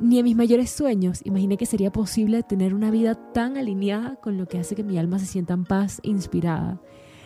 Ni en mis mayores sueños imaginé que sería posible tener una vida tan alineada con lo que hace que mi alma se sienta en paz e inspirada.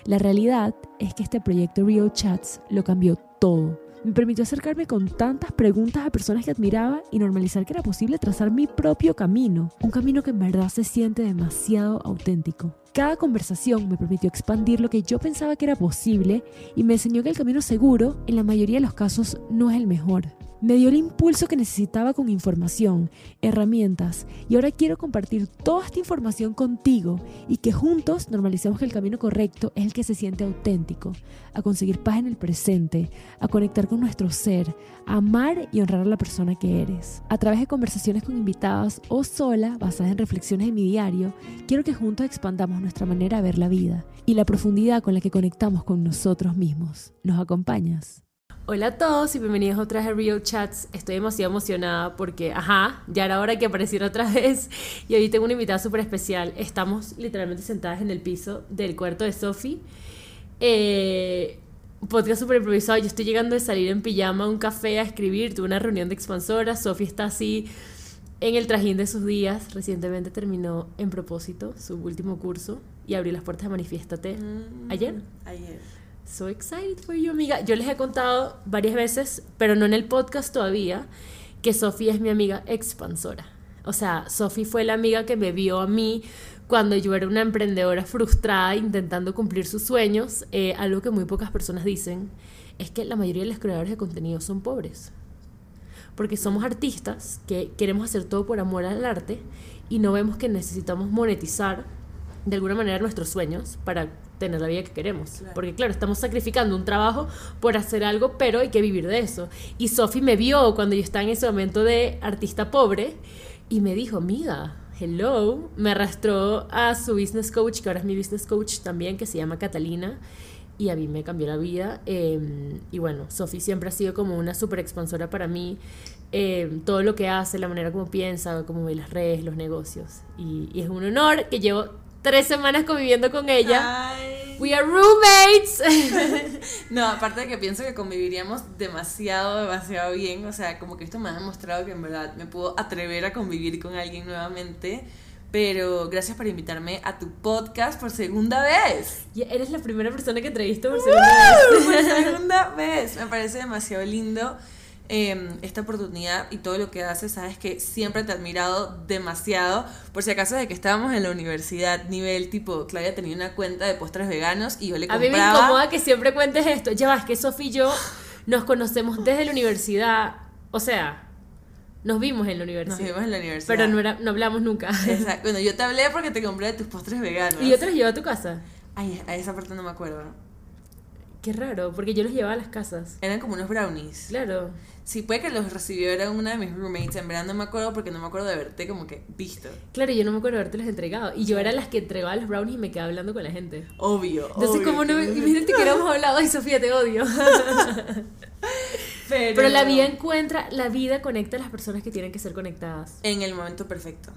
La realidad es que este proyecto Real Chats lo cambió todo. Me permitió acercarme con tantas preguntas a personas que admiraba y normalizar que era posible trazar mi propio camino, un camino que en verdad se siente demasiado auténtico. Cada conversación me permitió expandir lo que yo pensaba que era posible y me enseñó que el camino seguro, en la mayoría de los casos, no es el mejor me dio el impulso que necesitaba con información, herramientas, y ahora quiero compartir toda esta información contigo y que juntos normalicemos que el camino correcto es el que se siente auténtico, a conseguir paz en el presente, a conectar con nuestro ser, a amar y honrar a la persona que eres. A través de conversaciones con invitadas o sola, basadas en reflexiones de mi diario, quiero que juntos expandamos nuestra manera de ver la vida y la profundidad con la que conectamos con nosotros mismos. ¿Nos acompañas? Hola a todos y bienvenidos otra vez a Real Chats. Estoy demasiado emocionada porque, ajá, ya era hora que apareciera otra vez. Y hoy tengo una invitada súper especial. Estamos literalmente sentadas en el piso del cuarto de Sophie. Eh, podcast súper improvisado. Yo estoy llegando de salir en pijama a un café a escribir. Tuve una reunión de expansoras. Sophie está así en el trajín de sus días. Recientemente terminó en propósito su último curso y abrió las puertas de Manifiéstate. Mm, ¿Ayer? Ayer. So excited for you, amiga. Yo les he contado varias veces, pero no en el podcast todavía, que Sofía es mi amiga expansora. O sea, Sofía fue la amiga que me vio a mí cuando yo era una emprendedora frustrada intentando cumplir sus sueños. Eh, algo que muy pocas personas dicen es que la mayoría de los creadores de contenido son pobres. Porque somos artistas que queremos hacer todo por amor al arte y no vemos que necesitamos monetizar de alguna manera nuestros sueños para tener la vida que queremos. Porque claro, estamos sacrificando un trabajo por hacer algo, pero hay que vivir de eso. Y Sophie me vio cuando yo estaba en ese momento de artista pobre y me dijo, amiga, hello, me arrastró a su business coach, que ahora es mi business coach también, que se llama Catalina. Y a mí me cambió la vida. Em, y bueno, Sophie siempre ha sido como una super expansora para mí. Em, todo lo que hace, la manera como piensa, cómo ve las redes, los negocios. Y, y es un honor que llevo tres semanas conviviendo con ella. We are roommates. no, aparte de que pienso que conviviríamos demasiado, demasiado bien. O sea, como que esto me ha demostrado que en verdad me puedo atrever a convivir con alguien nuevamente. Pero gracias por invitarme a tu podcast por segunda vez. Y eres la primera persona que entrevisto por segunda vez. Por segunda vez. Me parece demasiado lindo. Em, esta oportunidad y todo lo que haces, sabes que siempre te he admirado demasiado. Por si acaso de que estábamos en la universidad, nivel tipo, Claudia tenía una cuenta de postres veganos y yo le compraba... A mí me incomoda que siempre cuentes esto. Ya es que Sofía y yo nos conocemos desde la universidad. O sea, nos vimos en la universidad. Nos vimos en la universidad. Pero no, era, no hablamos nunca. Exacto. Bueno, yo te hablé porque te compré tus postres veganos. ¿Y yo te los llevé a tu casa? Ay, a esa parte no me acuerdo. Qué raro, porque yo los llevaba a las casas. Eran como unos brownies. Claro. Sí, puede que los recibiera una de mis roommates. En verdad no me acuerdo porque no me acuerdo de verte como que visto. Claro, yo no me acuerdo de haberte los entregado. Y yo era las que entregaba los brownies y me quedaba hablando con la gente. Obvio. Entonces, como no me. Imagínate que hubiéramos hablado. Ay, Sofía, te odio. Pero... Pero la vida encuentra. La vida conecta a las personas que tienen que ser conectadas. En el momento perfecto.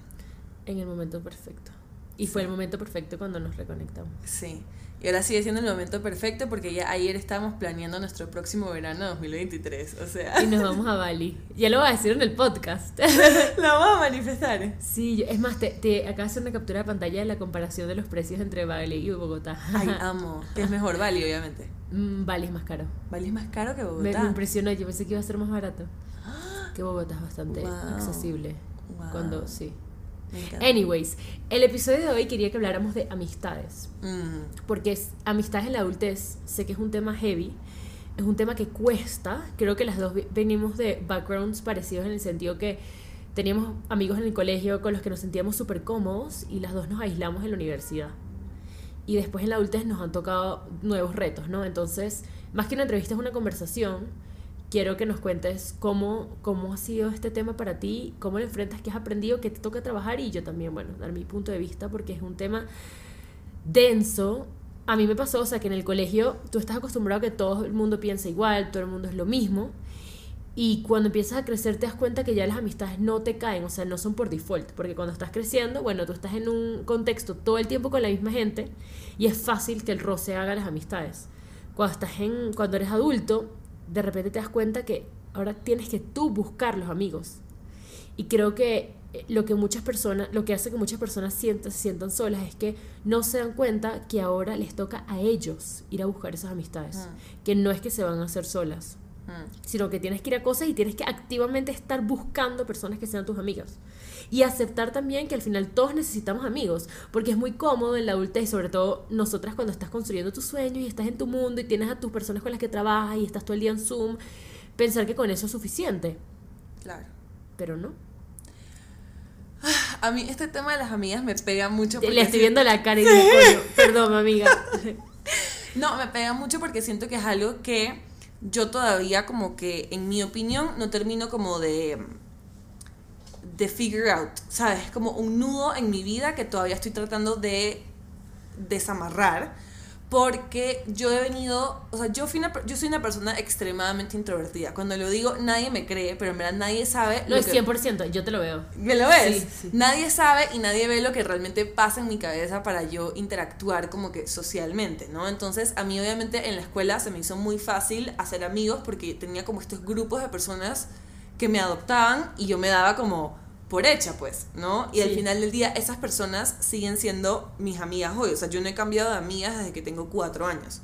En el momento perfecto. Y fue el momento perfecto cuando nos reconectamos. Sí. Y ahora sigue siendo el momento perfecto porque ya ayer estábamos planeando nuestro próximo verano 2023. O sea. Y nos vamos a Bali. Ya lo voy a decir en el podcast. lo vamos a manifestar. Sí, es más, te, te de hacer una captura de pantalla de la comparación de los precios entre Bali y Bogotá. Ay, amo. Que es mejor Bali, obviamente. Mm, Bali es más caro. Bali es más caro que Bogotá. Me, impresionó, yo pensé que iba a ser más barato. Que Bogotá es bastante accesible. Cuando, sí. Anyways, el episodio de hoy quería que habláramos de amistades. Mm. Porque es, amistades en la adultez, sé que es un tema heavy, es un tema que cuesta. Creo que las dos venimos de backgrounds parecidos en el sentido que teníamos amigos en el colegio con los que nos sentíamos súper cómodos y las dos nos aislamos en la universidad. Y después en la adultez nos han tocado nuevos retos, ¿no? Entonces, más que una entrevista es una conversación quiero que nos cuentes cómo, cómo ha sido este tema para ti, cómo lo enfrentas, qué has aprendido, qué te toca trabajar y yo también, bueno, dar mi punto de vista porque es un tema denso. A mí me pasó, o sea, que en el colegio tú estás acostumbrado a que todo el mundo piensa igual, todo el mundo es lo mismo. Y cuando empiezas a crecer te das cuenta que ya las amistades no te caen, o sea, no son por default, porque cuando estás creciendo, bueno, tú estás en un contexto todo el tiempo con la misma gente y es fácil que el roce haga las amistades. Cuando estás en cuando eres adulto, de repente te das cuenta que ahora tienes que tú buscar los amigos. Y creo que eh, lo que muchas personas, lo que hace que muchas personas sientan, se sientan solas es que no se dan cuenta que ahora les toca a ellos ir a buscar esas amistades. Mm. Que no es que se van a hacer solas, Mm. sino que tienes que ir a cosas y tienes que activamente estar buscando personas que sean tus amigas. Y aceptar también que al final todos necesitamos amigos, porque es muy cómodo en la adultez, sobre todo nosotras cuando estás construyendo tus sueños y estás en tu mundo y tienes a tus personas con las que trabajas y estás todo el día en Zoom, pensar que con eso es suficiente, Claro. pero no. A mí este tema de las amigas me pega mucho. Le porque estoy sí- viendo la cara y digo, "Coño, perdón, amiga. No, me pega mucho porque siento que es algo que yo todavía como que, en mi opinión, no termino como de de figure out, ¿sabes? Como un nudo en mi vida que todavía estoy tratando de desamarrar porque yo he venido, o sea, yo, fui una yo soy una persona extremadamente introvertida. Cuando lo digo, nadie me cree, pero en verdad nadie sabe No lo es que- 100%, yo te lo veo. ¿Me lo ves? Sí, sí. Nadie sabe y nadie ve lo que realmente pasa en mi cabeza para yo interactuar como que socialmente, ¿no? Entonces, a mí obviamente en la escuela se me hizo muy fácil hacer amigos porque tenía como estos grupos de personas que me adoptaban y yo me daba como por hecha, pues, ¿no? Y al final del día esas personas siguen siendo mis amigas hoy. O sea, yo no he cambiado de amigas desde que tengo cuatro años.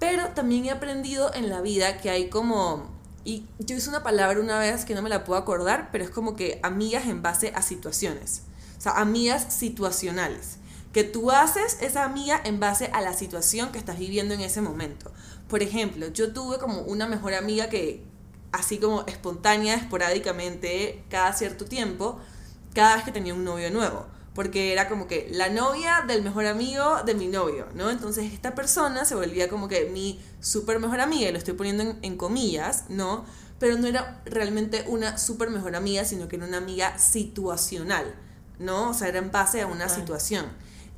Pero también he aprendido en la vida que hay como... Y yo hice una palabra una vez que no me la puedo acordar, pero es como que amigas en base a situaciones. O sea, amigas situacionales. Que tú haces esa amiga en base a la situación que estás viviendo en ese momento. Por ejemplo, yo tuve como una mejor amiga que, así como espontánea, esporádicamente, cada cierto tiempo, cada vez que tenía un novio nuevo. Porque era como que la novia del mejor amigo de mi novio, ¿no? Entonces esta persona se volvía como que mi super mejor amiga, y lo estoy poniendo en, en comillas, ¿no? Pero no era realmente una super mejor amiga, sino que era una amiga situacional, ¿no? O sea, era en base a una situación.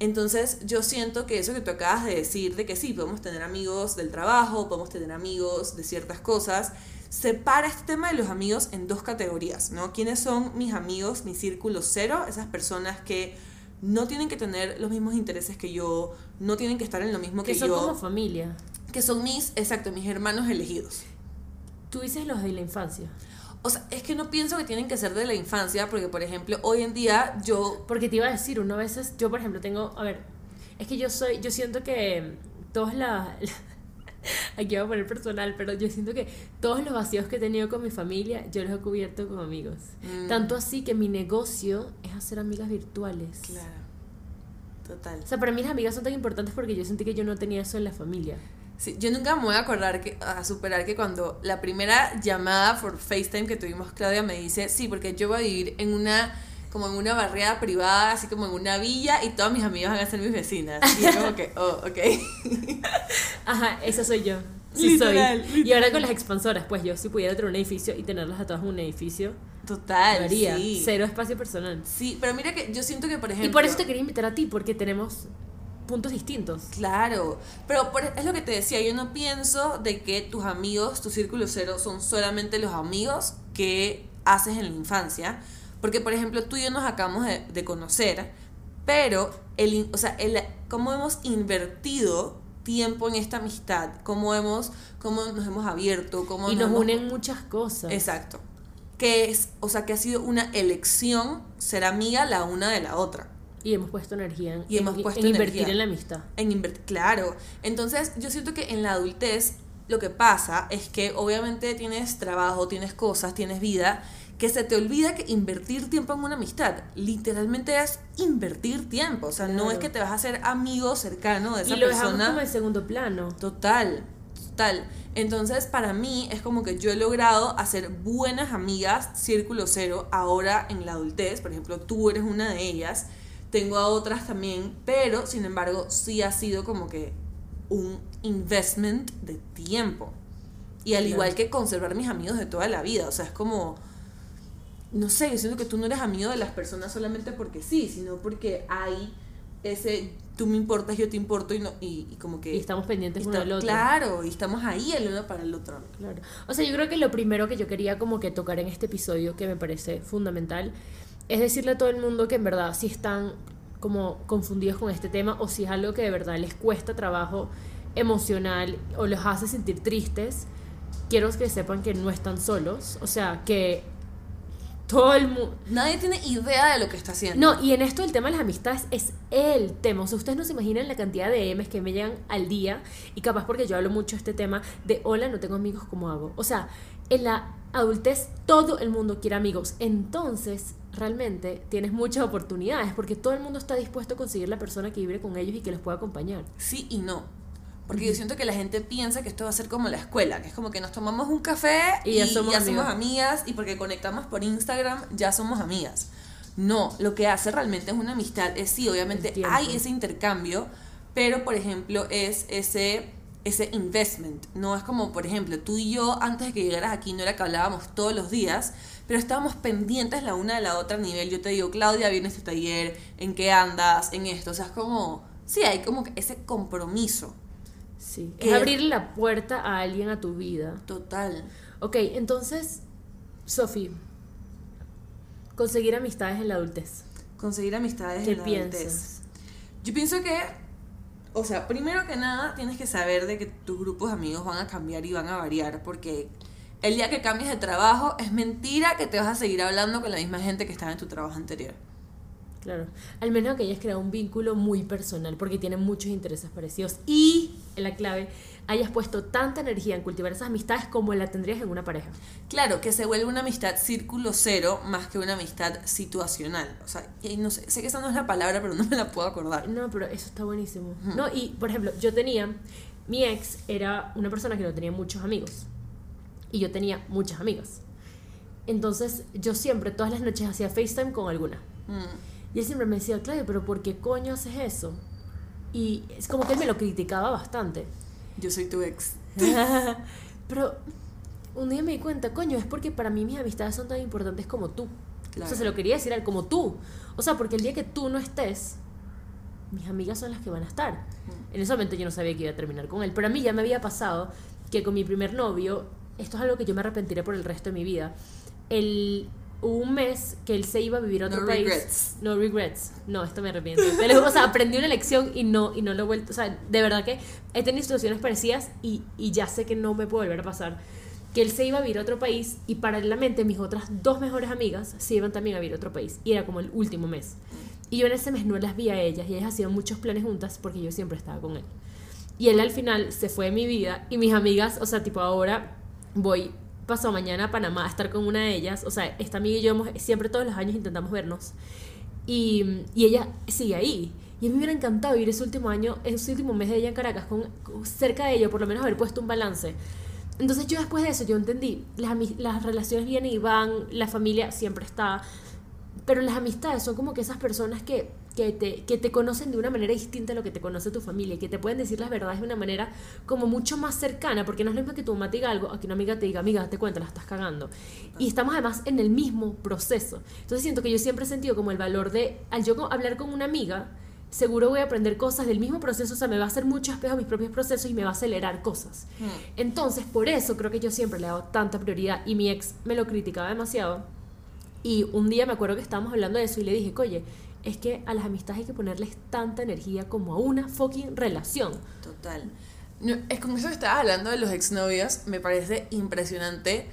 Entonces yo siento que eso que tú acabas de decir, de que sí, podemos tener amigos del trabajo, podemos tener amigos de ciertas cosas, separa este tema de los amigos en dos categorías, ¿no? ¿Quiénes son mis amigos, mi círculo cero? Esas personas que no tienen que tener los mismos intereses que yo, no tienen que estar en lo mismo que, Que son yo, como familia. que son mis, exacto, mis hermanos elegidos. Tú dices los de la infancia. O sea, es que no pienso que tienen que ser de la infancia, porque por ejemplo, hoy en día yo Porque te iba a decir, uno a veces, yo por ejemplo tengo, a ver, es que yo soy, yo siento que todos la, aquí voy a poner personal, pero yo siento que todos los vacíos que he tenido con mi familia, yo los he cubierto con amigos. Mm. Tanto así que mi negocio es hacer amigas virtuales. Claro. Total. O sea, para mí las amigas son tan importantes porque yo sentí que yo no tenía eso en la familia. Sí, yo nunca me voy a acordar que, a superar que cuando la primera llamada por FaceTime que tuvimos Claudia me dice, sí, porque yo voy a vivir en una como en una barriada privada, así como en una villa y todas mis amigas van a ser mis vecinas. Y yo como que, oh, ok. Ajá, esa soy yo. Sí Literal, soy. Y ahora con las expansoras, pues yo si pudiera tener un edificio y tenerlas a todas en un edificio, Total, haría. sí. Cero espacio personal. Sí, pero mira que yo siento que, por ejemplo... Y por eso te quería invitar a ti, porque tenemos puntos distintos. Claro, pero por- es lo que te decía, yo no pienso de que tus amigos, tu círculo cero, son solamente los amigos que haces en la infancia, porque por ejemplo tú y yo nos acabamos de, de conocer, pero el, in- o sea, el, cómo hemos invertido tiempo en esta amistad, cómo hemos, cómo nos hemos abierto, cómo Y nos unen muchas cosas. Exacto. Que es, o sea, que ha sido una elección ser amiga la una de la otra. Y hemos puesto energía en, Y hemos en- puesto en invertir energía. en la amistad. En invertir, claro. Entonces, yo siento que en la adultez lo que pasa es que obviamente tienes trabajo, tienes cosas, tienes vida, que se te olvida que invertir tiempo en una amistad literalmente es invertir tiempo. O sea, no Claro. es que te vas a hacer amigo cercano de esa Y lo dejamos persona. como en segundo plano. Total, total. Entonces, para mí es como que yo he logrado hacer buenas amigas, círculo cero, ahora en la adultez. Por ejemplo, tú eres una de ellas. Tengo a otras también, pero sin embargo, sí ha sido como que un investment de tiempo. Y al Claro. igual que conservar mis amigos de toda la vida. O sea, es como. No sé, yo siento que tú no eres amigo de las personas solamente porque sí, sino porque hay ese tú me importas, yo te importo y, no, y, y como que... Y estamos pendientes uno está- del otro. Claro, y estamos ahí el uno para el otro. Claro. O sea, yo creo que lo primero que yo quería como que tocar en este episodio, que me parece fundamental, es decirle a todo el mundo que en verdad si están como confundidos con este tema o si es algo que de verdad les cuesta trabajo emocional o los hace sentir tristes, quiero que sepan que no están solos. O sea, que todo el mundo. Nadie tiene idea de lo que está haciendo. No, y en esto el tema de las amistades es el tema. O sea, ustedes no se imaginan la cantidad de M's que me llegan al día. Y capaz porque yo hablo mucho de este tema de hola, no tengo amigos, ¿cómo hago? O sea, en la adultez todo el mundo quiere amigos. Entonces, realmente tienes muchas oportunidades porque todo el mundo está dispuesto a conseguir la persona que vive con ellos y que los pueda acompañar. Sí y no. Porque yo siento que la gente piensa que esto va a ser como la escuela, que es como que nos tomamos un café y, ya, somos, amigas y porque conectamos por Instagram ya somos amigas. No, lo que hace realmente es una amistad. Es sí, obviamente hay ese intercambio, pero por ejemplo es ese ese investment. No es como, por ejemplo, tú y yo antes de que llegaras aquí no era que hablábamos todos los días, pero estábamos pendientes la una de la otra a nivel. Yo te digo, Claudia, viene este taller, ¿en qué andas? En esto. O sea, es como, sí, hay como ese compromiso. Sí, es abrir la puerta a alguien a tu vida. Total. Ok, entonces, Sofi, conseguir amistades en la adultez. Conseguir amistades en la adultez. Yo pienso que, o sea, primero que nada tienes que saber de que tus grupos de amigos van a cambiar y van a variar, porque el día que cambies de trabajo es mentira que te vas a seguir hablando con la misma gente que estaba en tu trabajo anterior. Claro, al menos que hayas creado un vínculo muy personal porque tienen muchos intereses parecidos y, la clave, hayas puesto tanta energía en cultivar esas amistades como la tendrías en una pareja. Claro, que se vuelve una amistad círculo cero más que una amistad situacional. O sea, y no sé, sé que esa no es la palabra, pero no me la puedo acordar. No, pero eso está buenísimo. No, y por ejemplo, yo tenía, mi ex era una persona que no tenía muchos amigos y yo tenía muchas amigas. Entonces yo siempre, todas las noches hacía FaceTime con alguna. Mm. Y él siempre me decía, Claudia, pero ¿por qué coño haces eso? Y es como que él me lo criticaba bastante. Yo soy tu ex. pero un día me di cuenta, coño, es porque para mí mis amistades son tan importantes como tú. O sea, se lo quería decir a él, como tú. O sea, porque el día que tú no estés, mis amigas son las que van a estar. En ese momento yo no sabía que iba a terminar con él. Pero a mí ya me había pasado que con mi primer novio, esto es algo que yo me arrepentiré por el resto de mi vida. El un mes que él se iba a vivir a otro no país. Regrets. No regrets. No, esto me arrepiento. o sea, aprendí una lección y no, y no lo he vuelto. O sea, de verdad que he tenido situaciones parecidas y, y ya sé que no me puede volver a pasar. Que él se iba a vivir a otro país y paralelamente mis otras dos mejores amigas se iban también a vivir a otro país. Y era como el último mes. Y yo en ese mes no las vi a ellas y ellas hacían muchos planes juntas porque yo siempre estaba con él. Y él al final se fue de mi vida y mis amigas, o sea, tipo ahora voy pasó mañana a Panamá a estar con una de ellas. O sea, esta amiga y yo siempre todos los años intentamos vernos. Y, y, ella sigue ahí. Y a mí me hubiera encantado vivir ese último año, ese último mes de ella en Caracas, con, cerca de ella, por lo menos haber puesto un balance. Entonces yo después de eso, yo entendí, las, las relaciones vienen y van, la familia siempre está, pero las amistades son como que esas personas que que te, que te conocen de una manera distinta a lo que te conoce tu familia y que te pueden decir las verdades de una manera como mucho más cercana, porque no es lo mismo que tu mamá te diga algo a que una amiga te diga, amiga, te cuenta, la estás cagando. Y estamos además en el mismo proceso. Entonces siento que yo siempre he sentido como el valor de, al yo hablar con una amiga, seguro voy a aprender cosas del mismo proceso, o sea, me va a hacer mucho espejo a mis propios procesos y me va a acelerar cosas. Hmm. Entonces, por eso creo que yo siempre le he dado tanta prioridad y mi ex me lo criticaba demasiado. Y un día me acuerdo que estábamos hablando de eso y le dije, oye, es que a las amistades hay que ponerles tanta energía como a una fucking relación. Total. es como eso que estabas hablando de los exnovios, me parece impresionante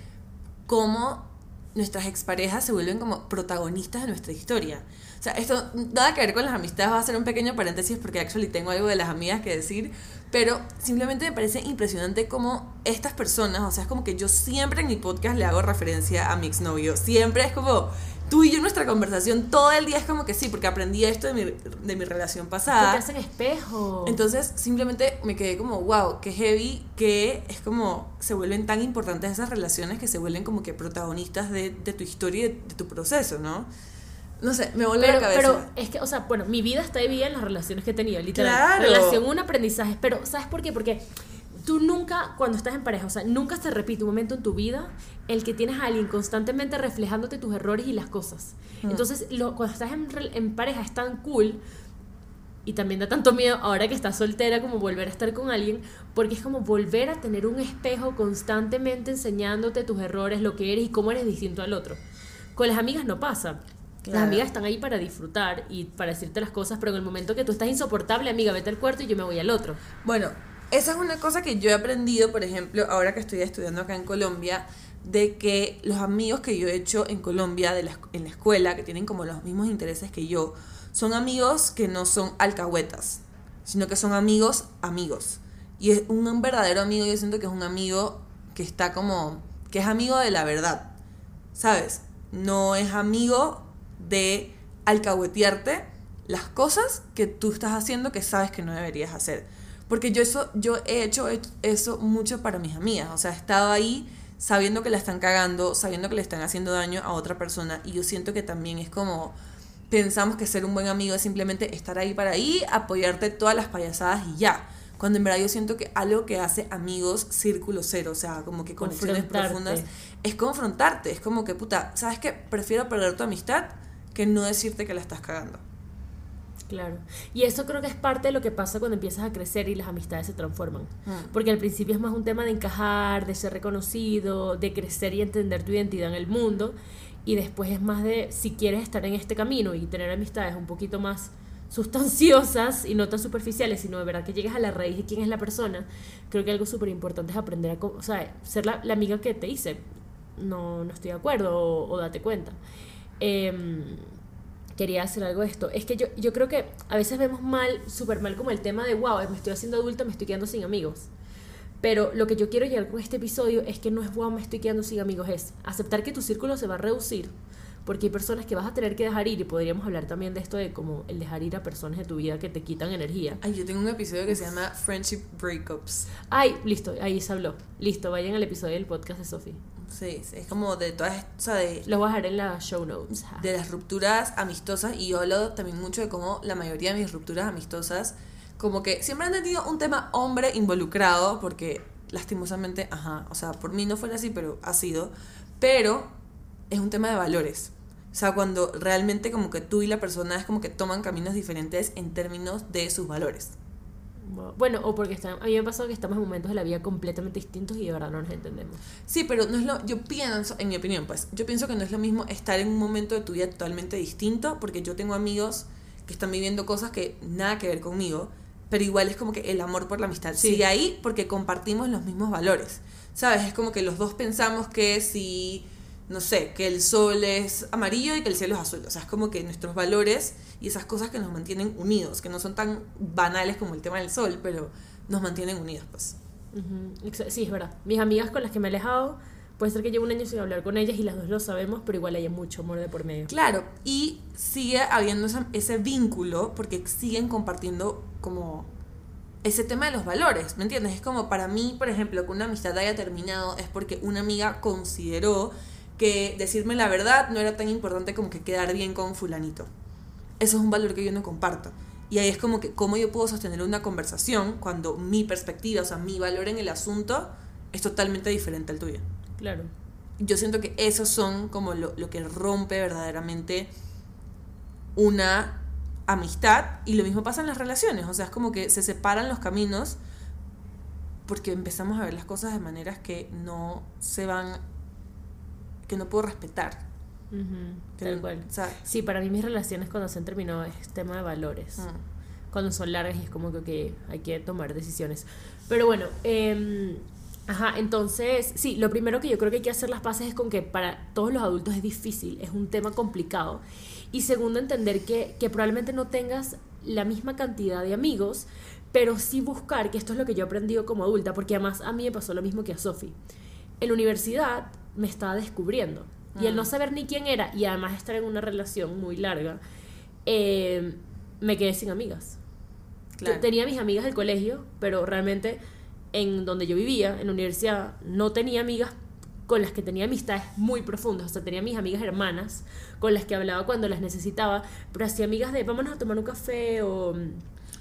cómo nuestras exparejas se vuelven como protagonistas de nuestra historia. O sea, esto nada que ver con las amistades, va a ser un pequeño paréntesis porque actually tengo algo de las amigas que decir, pero simplemente me parece impresionante cómo estas personas, o sea, es como que yo siempre en mi podcast le hago referencia a mi exnovio, siempre es como tú y yo nuestra conversación todo el día es como que sí, porque aprendí esto de mi, de mi relación pasada. Te hacen espejo. Entonces simplemente me quedé como, wow, qué heavy, que es como se vuelven tan importantes esas relaciones que se vuelven como que protagonistas de, de tu historia y de, tu proceso, ¿no? No sé, me vuelve la cabeza. Pero es que, o sea, bueno, mi vida está dividida en las relaciones que he tenido, literal. Claro. Relación, un aprendizaje. Pero, ¿sabes por qué? Porque tú nunca, cuando estás en pareja, o sea, nunca se repite un momento en tu vida el que tienes a alguien constantemente reflejándote tus errores y las cosas. Mm. Entonces, lo, cuando estás en, en, pareja es tan cool y también da tanto miedo ahora que estás soltera como volver a estar con alguien, porque es como volver a tener un espejo constantemente enseñándote tus errores, lo que eres y cómo eres distinto al otro. Con las amigas no pasa. Las amigas están ahí para disfrutar y para decirte las cosas, pero en el momento que tú estás insoportable, amiga, vete al cuarto y yo me voy al otro. Bueno, esa es una cosa que yo he aprendido, por ejemplo, ahora que estoy estudiando acá en Colombia, de que los amigos que yo he hecho en Colombia, de la, en la escuela, que tienen como los mismos intereses que yo, son amigos que no son alcahuetas, sino que son amigos amigos. Y es un verdadero amigo, yo siento que es un amigo que está como, que es amigo de la verdad, ¿sabes? No es amigo de alcahuetearte las cosas que tú estás haciendo que sabes que no deberías hacer. Porque yo, eso, yo he hecho eso mucho para mis amigas, o sea, he estado ahí sabiendo que la están cagando, sabiendo que le están haciendo daño a otra persona y yo siento que también es como pensamos que ser un buen amigo es simplemente estar ahí para ahí, apoyarte todas las payasadas y ya. Cuando en verdad yo siento que algo que hace amigos círculo cero, o sea, como que conexiones profundas, es confrontarte. Es como que, puta, ¿sabes qué? Prefiero perder tu amistad que no decirte que la estás cagando. Claro. Y eso creo que es parte de lo que pasa cuando empiezas a crecer y las amistades se transforman. Mm. Porque al principio es más un tema de encajar, de ser reconocido, de crecer y entender tu identidad en el mundo. Y después es más de si quieres estar en este camino y tener amistades un poquito más sustanciosas y no tan superficiales, sino de verdad que llegues a la raíz de quién es la persona, creo que algo súper importante es aprender a, o sea, ser la, amiga que te dice, no, no estoy de acuerdo o, date cuenta. Em, quería hacer algo de esto. Es que yo, yo creo que a veces vemos mal, súper mal como el tema de, wow, me estoy haciendo adulta, me estoy quedando sin amigos. Pero lo que yo quiero llegar con este episodio es que no es, wow, me estoy quedando sin amigos, es aceptar que tu círculo se va a reducir. Porque hay personas que vas a tener que dejar ir y podríamos hablar también de esto de como el dejar ir a personas de tu vida que te quitan energía. Ay, yo tengo un episodio que se llama Friendship Breakups. Ay, listo, ahí se habló. Listo, vayan al episodio del podcast de Sophie. Sí, es como de todas, o sea, de... Lo voy a dejar en las show notes. De las rupturas amistosas y yo hablo también mucho de cómo la mayoría de mis rupturas amistosas como que siempre han tenido un tema hombre involucrado porque lastimosamente, ajá, o sea, por mí no fuera así, pero ha sido, pero es un tema de valores. O sea, cuando realmente como que tú y la persona es como que toman caminos diferentes en términos de sus valores. Bueno, o porque está, a mí me ha pasado que estamos en momentos de la vida completamente distintos y de verdad no nos entendemos. Sí, pero no es lo, yo pienso, en mi opinión, pues, yo pienso que no es lo mismo estar en un momento de tu vida totalmente distinto, porque yo tengo amigos que están viviendo cosas que nada que ver conmigo, pero igual es como que el amor por la amistad sigue ahí porque compartimos los mismos valores. ¿Sabes? Es como que los dos pensamos que si no sé, que el sol es amarillo y que el cielo es azul. O sea, es como que nuestros valores y esas cosas que nos mantienen unidos, que no son tan banales como el tema del sol, pero nos mantienen unidos, pues. Sí, es verdad. Mis amigas con las que me he alejado, puede ser que llevo un año sin hablar con ellas y las dos lo sabemos, pero igual hay mucho amor de por medio. Claro, y sigue habiendo ese vínculo porque siguen compartiendo como ese tema de los valores, ¿me entiendes? Es como para mí, por ejemplo, que una amistad haya terminado es porque una amiga consideró que decirme la verdad no era tan importante como que quedar bien con fulanito. Eso es un valor que yo no comparto. Y ahí es como que cómo yo puedo sostener una conversación cuando mi perspectiva, o sea, mi valor en el asunto es totalmente diferente al tuyo. Claro. Yo siento que esos son como lo, lo que rompe verdaderamente una amistad y lo mismo pasa en las relaciones, o sea, es como que se separan los caminos porque empezamos a ver las cosas de maneras que no se van que no puedo respetar. tal cual. sí, para mí mis relaciones cuando se han terminado es tema de valores. Mm. Cuando son largas y es como que hay que tomar decisiones. Pero bueno, eh, ajá, entonces, sí, lo primero que yo creo que hay que hacer las paces es con que para todos los adultos es difícil, es un tema complicado. Y segundo, entender que, que probablemente no tengas la misma cantidad de amigos, pero sí buscar, que esto es lo que yo he aprendido como adulta, porque además a mí me pasó lo mismo que a Sophie. En la universidad me estaba descubriendo. Y el no mm. saber ni quién era, y además estar en una relación muy larga, eh, me quedé sin amigas. Tenía mis amigas del colegio, pero realmente en donde yo vivía, en la universidad, no tenía amigas con las que tenía amistades muy profundas. O sea, tenía mis amigas hermanas con las que hablaba cuando las necesitaba, pero hacía amigas de vámonos a tomar un café o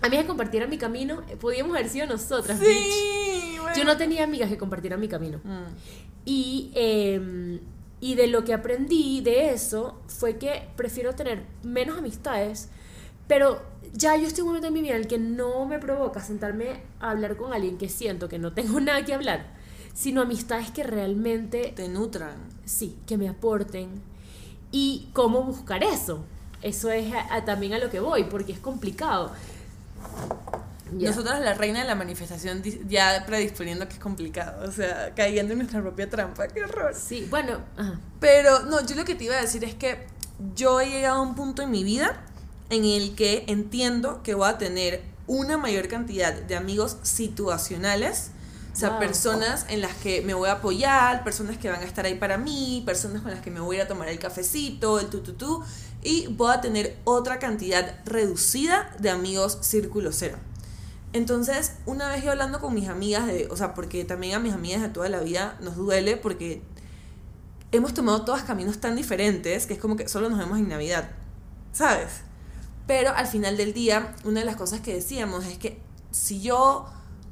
amigas que compartieran mi camino. Eh, podíamos haber sido nosotras. Sí, Yo no tenía amigas que compartieran mi camino. Mm. Y, em, y de lo que aprendí de eso fue que prefiero tener menos amistades, pero ya yo estoy en un momento en mi vida en el que no me provoca sentarme a hablar con alguien que siento que no tengo nada que hablar, sino amistades que realmente... Te nutran. Sí, que me aporten. ¿Y cómo buscar eso? Eso es también a lo que voy, porque es complicado. Ya. Nosotras la reina de la manifestación ya predisponiendo que es complicado, o sea, cayendo en nuestra propia trampa, qué horror. Sí, bueno, ajá. Pero no, yo lo que te iba a decir es que yo he llegado a un punto en mi vida en el que entiendo que voy a tener una mayor cantidad de amigos situacionales, o sea, Wow. personas en las que me voy a apoyar, personas que van a estar ahí para mí, personas con las que me voy a ir a tomar el cafecito, el tututú, y voy a tener otra cantidad reducida de amigos círculo cero. Entonces, una vez yo hablando con mis amigas, de, o sea, porque también a mis amigas de toda la vida nos duele porque hemos tomado todos caminos tan diferentes que es como que solo nos vemos en Navidad, ¿sabes? Pero al final del día, una de las cosas que decíamos es que si yo,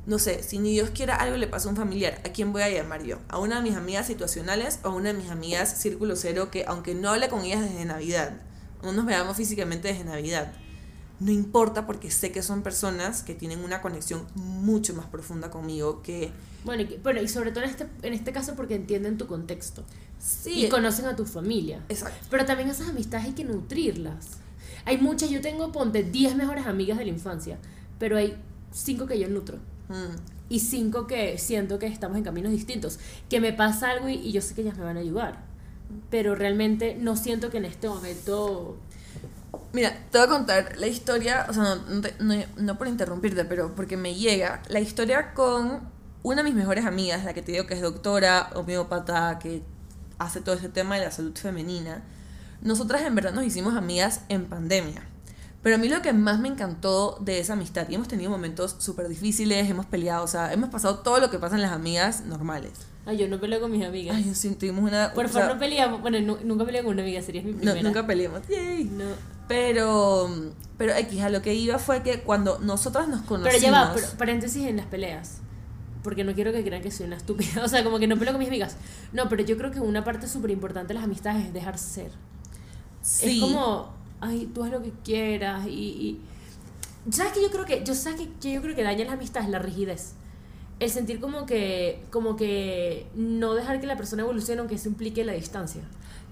no sé, si ni Dios quiera algo le pasa a un familiar, ¿a quién voy a llamar yo? ¿A una de mis amigas situacionales o a una de mis amigas círculo cero que aunque no hable con ellas desde Navidad, no nos veamos físicamente desde Navidad? No importa porque sé que son personas que tienen una conexión mucho más profunda conmigo que... Bueno, y, bueno, y sobre todo en este, en este caso porque entienden tu contexto Sí, y conocen a tu familia. exacto. Pero también esas amistades hay que nutrirlas. Hay muchas, yo tengo, ponte, 10 mejores amigas de la infancia, pero hay 5 que yo nutro. Mm. Y 5 que siento que estamos en caminos distintos. Que me pasa algo y, y yo sé que ellas me van a ayudar. Pero realmente no siento que en este momento... Mira, te voy a contar la historia, o sea, no, no, te- no- no por interrumpirte, pero porque me llega la historia con una de mis mejores amigas, la que te digo que es doctora, homeópata, que hace todo este tema de la salud femenina. Nosotras en verdad nos hicimos amigas en pandemia. Pero a mí lo que más me encantó de esa amistad, y hemos tenido momentos súper difíciles, hemos peleado, o sea, hemos pasado todo lo que pasa en las amigas normales. Ay, yo no peleo con mis amigas. Ay, sí, tuvimos una... Por favor, sea, no peleamos. Bueno, nu- nunca peleé con una amiga, serías mi no, primera. nunca peleamos. Yay. No. Pero, pero X, a lo que iba fue que cuando nosotras nos conocimos. Pero ya va, pero- paréntesis en las peleas. Porque no quiero que crean que soy una estúpida. O sea, como que no peleo con mis amigas. No, pero yo creo que una parte súper importante de las amistades es dejarse ser. sí, Es como, ay, tú haz lo que quieras y... y- ¿Sabes que yo creo que, yo sabes que, que yo creo que daña las amistades la rigidez? El sentir como que, como que no dejar que la persona evolucione aunque eso implique la distancia.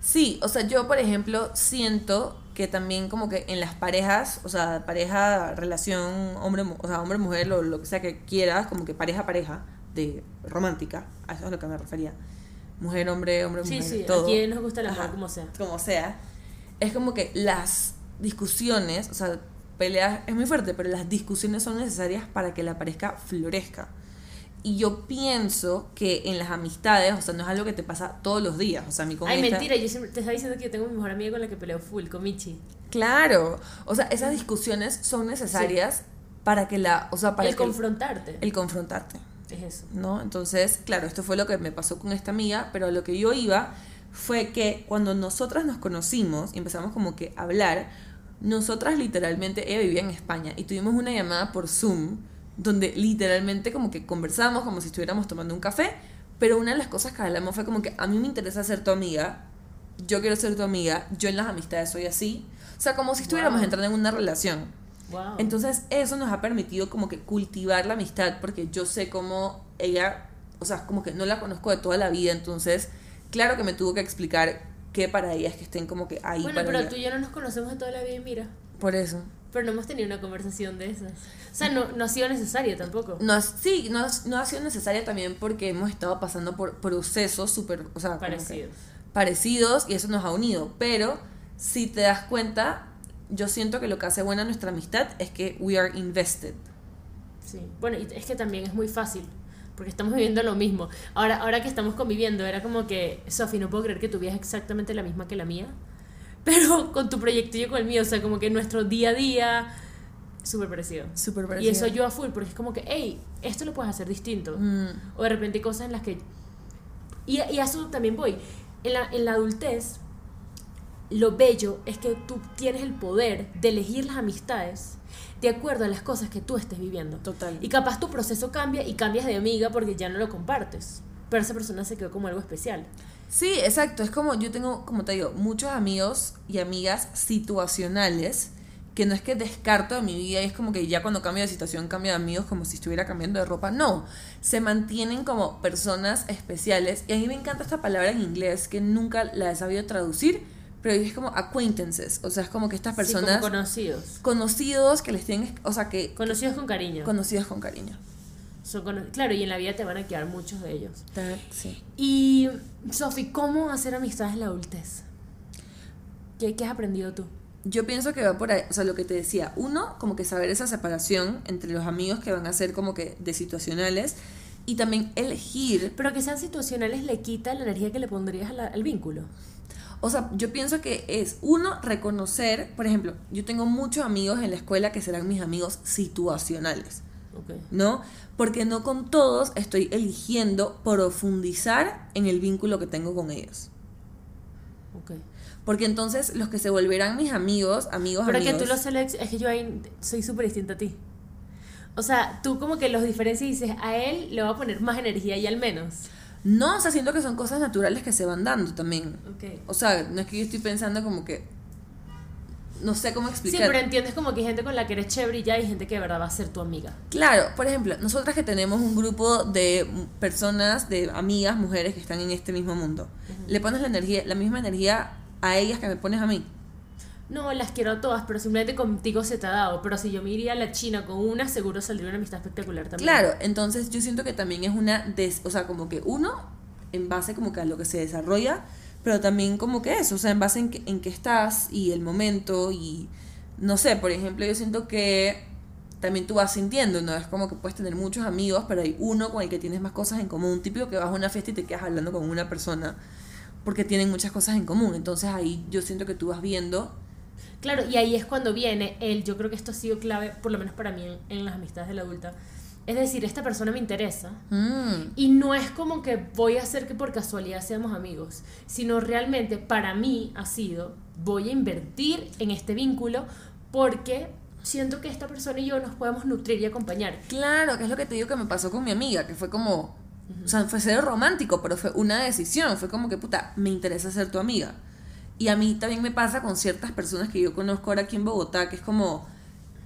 Sí, o sea, yo por ejemplo siento que también como que en las parejas, o sea, pareja, relación, hombre, o sea, hombre, mujer, o lo que sea que quieras, como que pareja, pareja, de romántica, a eso es a lo que me refería. Mujer, hombre, hombre, Sí, mujer, sí, todo. a quien nos gusta amor, Ajá. como sea. como sea, es como que las discusiones, o sea, peleas es muy fuerte, pero las discusiones son necesarias para que la pareja florezca. Y yo pienso que en las amistades, o sea, no es algo que te pasa todos los días, o sea, con Ay, esta- mentira, yo siempre te estaba diciendo que yo tengo mi mejor amiga con la que peleo full, con Michi. Claro, o sea, esas discusiones son necesarias para que la, o sea, para el que confrontarte. el confrontarte. Es eso. ¿no? Entonces, claro, esto fue lo que me pasó con esta amiga, pero a lo que yo iba fue que cuando nosotras nos conocimos y empezamos como que a hablar, nosotras literalmente, ella vivía en España y tuvimos una llamada por Zoom donde literalmente como que conversamos como si estuviéramos tomando un café, pero una de las cosas que hablamos fue como que a mí me interesa ser tu amiga, yo quiero ser tu amiga, yo en las amistades soy así, o sea, como si estuviéramos Wow. entrando en una relación. Wow. Entonces eso nos ha permitido como que cultivar la amistad porque yo sé cómo ella, o sea, como que no la conozco de toda la vida, entonces claro que me tuvo que explicar que para ella es que estén como que ahí bueno, para pero ella. tú y yo no nos conocemos de toda la vida mira. Por eso. Pero no hemos tenido una conversación de esas. O sea, no, no ha sido necesaria tampoco. No, sí, no, no ha sido necesaria también porque hemos estado pasando por procesos súper, o sea, Parecidos. parecidos y eso nos ha unido, pero si te das cuenta, yo siento que lo que hace buena nuestra amistad es que we are invested. Sí. Bueno, y es que también es muy fácil. Porque estamos viviendo lo mismo. Ahora, ahora que estamos conviviendo, era como que, Sofi, no puedo creer que tu vida es exactamente la misma que la mía. Pero con tu proyecto y yo con el mío. O sea, como que nuestro día a día súper parecido. Súper Y parecido. eso ayuda full, porque es como que, hey, esto lo puedes hacer distinto. Mm, O de repente hay cosas en las que... Y, y a eso también voy. En la, en la adultez, lo bello es que tú tienes el poder de elegir las amistades de acuerdo a las cosas que tú estés viviendo. total. Y capaz tu proceso cambia y cambias de amiga porque ya no lo compartes. Pero esa persona se quedó como algo especial. Sí, exacto. Es como yo tengo, como te digo, muchos amigos y amigas situacionales que no es que descarto de mi vida y es como que ya cuando cambio de situación cambio de amigos como si estuviera cambiando de ropa. No, se mantienen como personas especiales y a mí me encanta esta palabra en inglés que nunca la he sabido traducir, pero es como acquaintances, o sea, es como que estas personas... Sí, como conocidos. Conocidos que les tienen, o sea, que... Conocidos con cariño. Conocidos con cariño. Son claro, y en la vida te van a quedar muchos de ellos. Sí. Y, Sofi, ¿cómo hacer amistades en la adultez? ¿Qué, ¿Qué has aprendido tú? Yo pienso que va por ahí, o sea, lo que te decía, uno, como que saber esa separación entre los amigos que van a ser como que de situacionales y también elegir. Pero que sean situacionales le quita la energía que le pondrías al vínculo. O sea, yo pienso que es, uno, reconocer, por ejemplo, yo tengo muchos amigos en la escuela que serán mis amigos situacionales. ¿No? Porque no con todos estoy eligiendo profundizar en el vínculo que tengo con ellos. Okay. Porque entonces los que se volverán mis amigos, amigos, Pero amigos. que tú los es que yo ahí soy súper distinta a ti. O sea, tú como que los diferencias y dices, a él le va a poner más energía y al menos. No, o sea, siento que son cosas naturales que se van dando también. Okay. O sea, no es que yo estoy pensando como que. No sé cómo explicar. Sí, pero entiendes como que hay gente con la que eres chévere y ya hay gente que de verdad va a ser tu amiga. Claro, por ejemplo, nosotras que tenemos un grupo de personas, de amigas, mujeres que están en este mismo mundo, le pones la energía, la misma energía a ellas que me pones a mí. No, las quiero a todas, pero simplemente contigo se te ha dado. Pero si yo me iría a la China con una, seguro saldría una amistad espectacular también. Claro, entonces yo siento que también es una, des, o sea, como que uno, en base como que a lo que se desarrolla, pero también como que eso, o sea, en base en, que, en qué estás y el momento y, no sé, por ejemplo, yo siento que también tú vas sintiendo, ¿no? Es como que puedes tener muchos amigos, pero hay uno con el que tienes más cosas en común, típico que vas a una fiesta y te quedas hablando con una persona porque tienen muchas cosas en común. Entonces ahí yo siento que tú vas viendo. Claro, y ahí es cuando viene el, yo creo que esto ha sido clave, por lo menos para mí en, las amistades de la adulta. Es decir, esta persona me interesa. Mm. Y no es como que voy a hacer que por casualidad seamos amigos, sino realmente para mí ha sido, voy a invertir en este vínculo porque siento que esta persona y yo nos podemos nutrir y acompañar. Claro, que es lo que te digo que me pasó con mi amiga, que fue como, o sea, fue ser romántico, pero fue una decisión. Fue como que, puta, me interesa ser tu amiga. Y a mí también me pasa con ciertas personas que yo conozco ahora aquí en Bogotá, que es como,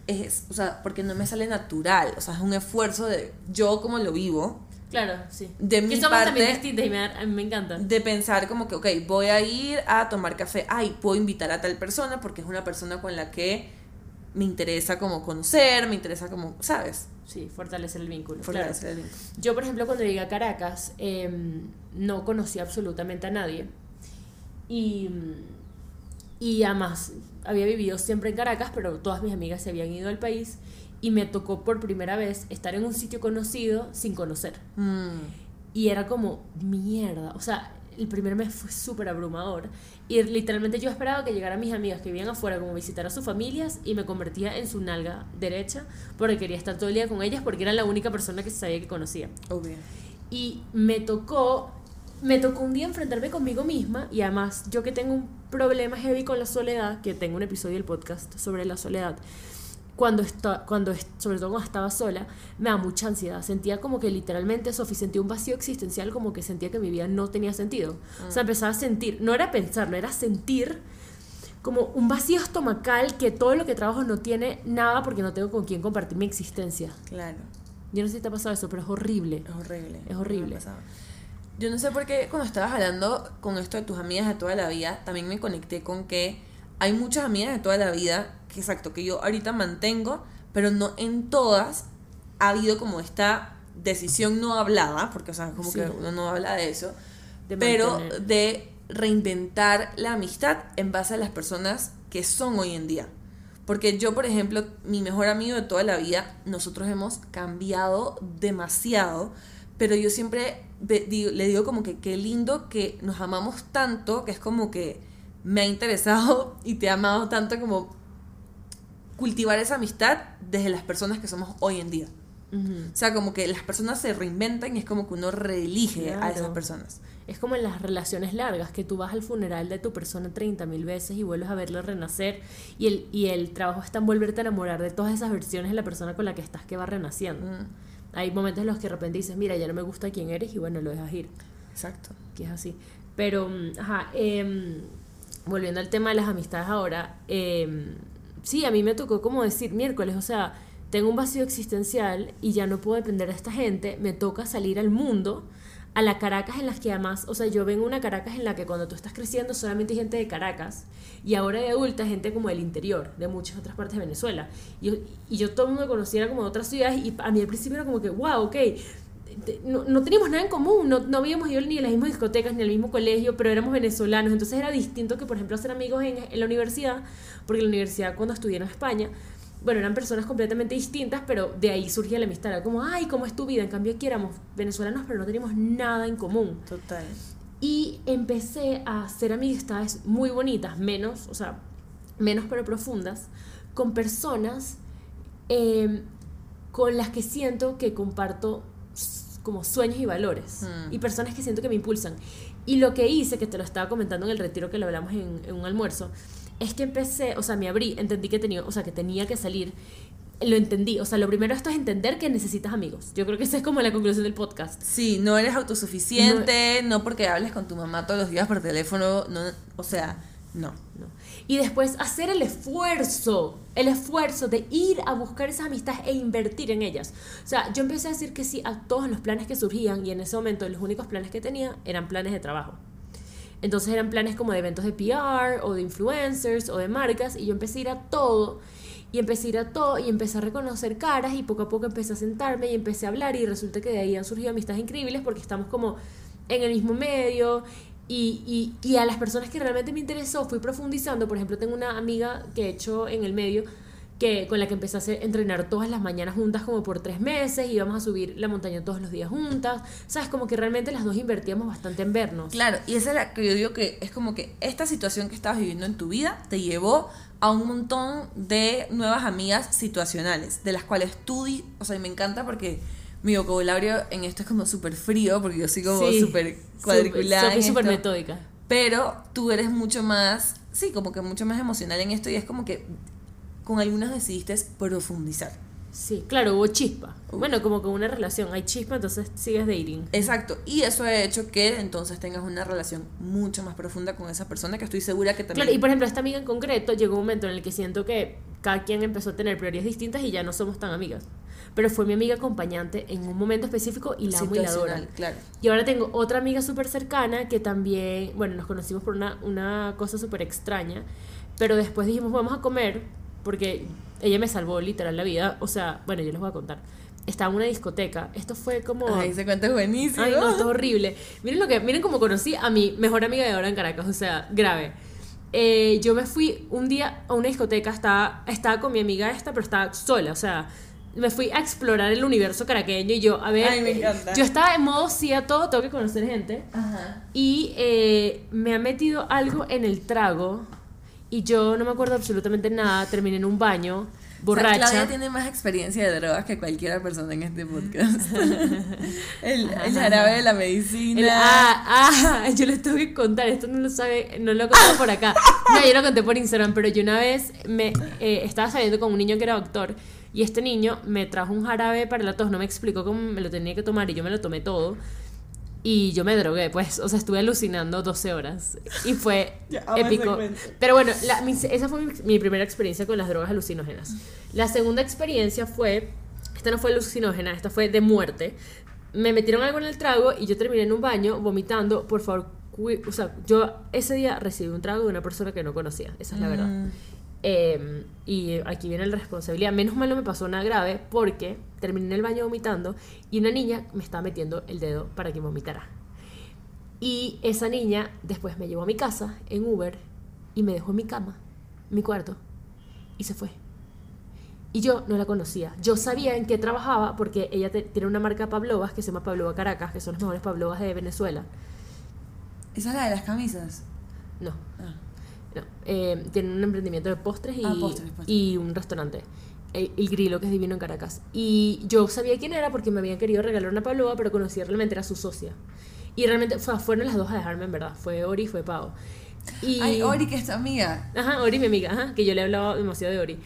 es, o sea, porque no me sale natural. O sea, es un esfuerzo de yo como lo vivo. Claro, sí. De mi somos parte, distintas y me, me encanta. De pensar como que, ok, voy a ir a tomar café. Ay, puedo invitar a tal persona porque es una persona con la que me interesa como conocer, me interesa como, ¿sabes? Sí, fortalecer el vínculo. Fortalecer el vínculo. Yo, por ejemplo, cuando llegué a Caracas, em, no conocí absolutamente a nadie. Y, y además, había vivido siempre en Caracas, pero todas mis amigas se habían ido al país. Y me tocó por primera vez estar en un sitio conocido sin conocer. Mm. Y era como, mierda. O sea, el primer mes fue súper abrumador. Y literalmente yo esperaba que llegaran mis amigas que vivían afuera como visitar a sus familias y me convertía en su nalga derecha porque quería estar todo el día con ellas porque era la única persona que sabía que conocía. Obvio. Y me tocó, me tocó un día enfrentarme conmigo misma y además yo que tengo un problema heavy con la soledad, que tengo un episodio del podcast sobre la soledad, cuando, está, cuando sobre todo cuando estaba sola, me da mucha ansiedad. Sentía como que literalmente, Sofi, sentía un vacío existencial, como que sentía que mi vida no tenía sentido. O sea, mm. empezaba a sentir, no era pensar, no era sentir como un vacío estomacal que todo lo que trabajo no tiene nada porque no tengo con quién compartir mi existencia. Claro. Yo no sé si te ha pasado eso, pero es horrible. Es horrible. Es horrible. Yo no sé por qué cuando estabas hablando con esto de tus amigas de toda la vida, también me conecté con que hay muchas amigas de toda la vida que exacto, que yo ahorita mantengo, pero no en todas ha habido como esta decisión no hablada, porque o sea, como que uno no habla de eso, pero de reinventar la amistad en base a las personas que son hoy en día. Porque yo, por ejemplo, mi mejor amigo de toda la vida, nosotros hemos cambiado demasiado, pero yo siempre le digo como que qué lindo que nos amamos tanto, que es como que me ha interesado y te ha amado tanto como cultivar esa amistad desde las personas que somos hoy en día. O sea, como que las personas se reinventan y es como que uno reelige a esas personas. Es como en las relaciones largas, que tú vas al funeral de tu persona 30 mil veces y vuelves a verlo renacer y el, y el trabajo está en volverte a enamorar de todas esas versiones de la persona con la que estás que va renaciendo. Hay momentos en los que de repente dices, mira, ya no me gusta quién eres y bueno, lo dejas ir. Exacto. Que es así. Pero, mm, ajá, eh, volviendo al tema de las amistades ahora, eh, sí, a mí me tocó como decir miércoles, o sea, tengo un vacío existencial y ya no puedo depender de esta gente, me toca salir al mundo a la Caracas en las que además, o sea, yo vengo una Caracas en la que cuando tú estás creciendo solamente hay gente de Caracas y ahora de adulta gente como del interior, de muchas otras partes de Venezuela. Y, y yo todo el mundo conociera como de otras ciudades y a mí al principio era como que, wow, ok, no, no, teníamos nada en común, no, no habíamos ido ni a las mismas discotecas ni al mismo colegio, pero éramos venezolanos, entonces era distinto que, por ejemplo, hacer amigos en, la universidad, porque la universidad cuando estudié en España, bueno, eran personas completamente distintas, pero de ahí surgía la amistad. Era como, ay, ¿cómo es tu vida? En cambio, aquí éramos venezolanos, pero no teníamos nada en común. Total. Y empecé a hacer amistades muy bonitas, menos, o sea, menos pero profundas, con personas eh, con las que siento que comparto como sueños y valores. Mm. Y personas que siento que me impulsan. Y lo que hice, que te lo estaba comentando en el retiro que lo hablamos en, en un almuerzo, es que empecé, o sea, me abrí, entendí que tenía, o sea, que tenía que salir. Lo entendí, o sea, lo primero esto es entender que necesitas amigos. Yo creo que esa es como la conclusión del podcast. Sí, no eres autosuficiente, no, porque hables con tu mamá todos los días por teléfono, no, o sea, no. ¿no? Y después hacer el esfuerzo, el esfuerzo de ir a buscar esas amistades e invertir en ellas. O sea, yo empecé a decir que sí a todos los planes que surgían y en ese momento los únicos planes que tenía eran planes de trabajo. Entonces eran planes como de eventos de PR o de influencers o de marcas y yo empecé a ir a todo y empecé a ir a todo y empecé a reconocer caras y poco a poco empecé a sentarme y empecé a hablar y resulta que de ahí han surgido amistades increíbles porque estamos como en el mismo medio y, y, y a las personas que realmente me interesó fui profundizando. Por ejemplo, tengo una amiga que he hecho en el medio que, con la que empecé a entrenar todas las mañanas juntas como por tres meses, íbamos a subir la montaña todos los días juntas, ¿sabes? Como que realmente las dos invertíamos bastante en vernos. Claro, y esa es la que yo digo que es como que esta situación que estabas viviendo en tu vida te llevó a un montón de nuevas amigas situacionales, de las cuales tú, di o sea, y me encanta porque mi vocabulario en esto es como súper frío, porque yo soy como Sí. súper cuadriculada. Soy súper metódica. Pero tú eres mucho más, sí, como que mucho más emocional en esto y es como que con algunas decidiste profundizar. Sí, claro, hubo chispa. Bueno, como con una relación hay chispa, entonces sigues dating. Exacto, y eso ha hecho que entonces tengas una relación mucho más profunda con esa persona que estoy segura que también... Claro, y por ejemplo, esta amiga en concreto llegó un momento en el que siento que cada quien empezó a tener prioridades distintas y ya no somos tan amigas. Pero fue mi amiga acompañante en un momento específico y la amo y la adoro. Claro. Y ahora tengo otra amiga súper cercana que también, bueno, nos conocimos por una, una cosa súper extraña, pero después dijimos, vamos a comer, porque ella me salvó literal la vida. O sea, bueno, yo les voy a contar. Estaba en una discoteca, esto fue como... Ay, ese cuento es buenísimo. Ay, no, esto es horrible. Miren lo que, miren cómo conocí a mi mejor amiga de ahora en Caracas, o sea, grave. Eh, yo me fui un día a una discoteca, estaba, estaba con mi amiga esta, pero estaba sola, o sea, me fui a explorar el universo caraqueño y yo, a ver, Ay, me encanta. yo estaba en modo sí a todo, tengo que conocer gente. Ajá. Y eh, me ha metido algo en el trago y yo no me acuerdo absolutamente nada, terminé en un baño, O sea, borracha. Claudia tiene más experiencia de drogas que cualquier persona en este podcast. el, el jarabe de la medicina. El- ah, ah, yo les tengo que contar, esto no lo sabe, no lo contado por acá. No, yo lo conté por Instagram, pero yo una vez me eh, estaba saliendo con un niño que era doctor y este niño me trajo un jarabe para la tos, no me explicó cómo me lo tenía que tomar y yo me lo tomé todo. Y yo me drogué, pues, o sea, estuve alucinando 12 horas y fue Ya, épico. Pero bueno, la- mi- esa fue mi, mi primera experiencia con las drogas alucinógenas. La segunda experiencia fue, esta no fue alucinógena, esta fue de muerte. Me metieron algo en el trago y yo terminé en un baño vomitando. Por favor, o sea, yo ese día recibí un trago de una persona que no conocía, esa es la verdad. Eh, y aquí viene la responsabilidad. Menos mal no me pasó nada grave porque terminé en el baño vomitando y una niña me estaba metiendo el dedo para que vomitara. Y esa niña después me llevó a mi casa en Uber y me dejó en mi cama, en mi cuarto, y se fue. Y yo no la conocía. Yo sabía en qué trabajaba porque ella te- tiene una marca Pavlovas que se llama Pavlova Caracas, que son las mejores Pavlovas de Venezuela. Esa es la de las camisas. No, Ah. No, eh, tienen un emprendimiento de postres y, Ah, postres, postres. y un restaurante. El, el Grillo, que es divino en Caracas. Y yo sabía quién era porque me habían querido regalar una pavlova, pero conocía realmente era su socia. Y realmente fue- fueron las dos a dejarme, en verdad. Fue Ori y fue Pau. Y, Ay, Ori, que es tu amiga. Ajá, Ori, mi amiga, ajá, que yo le hablaba demasiado de Ori.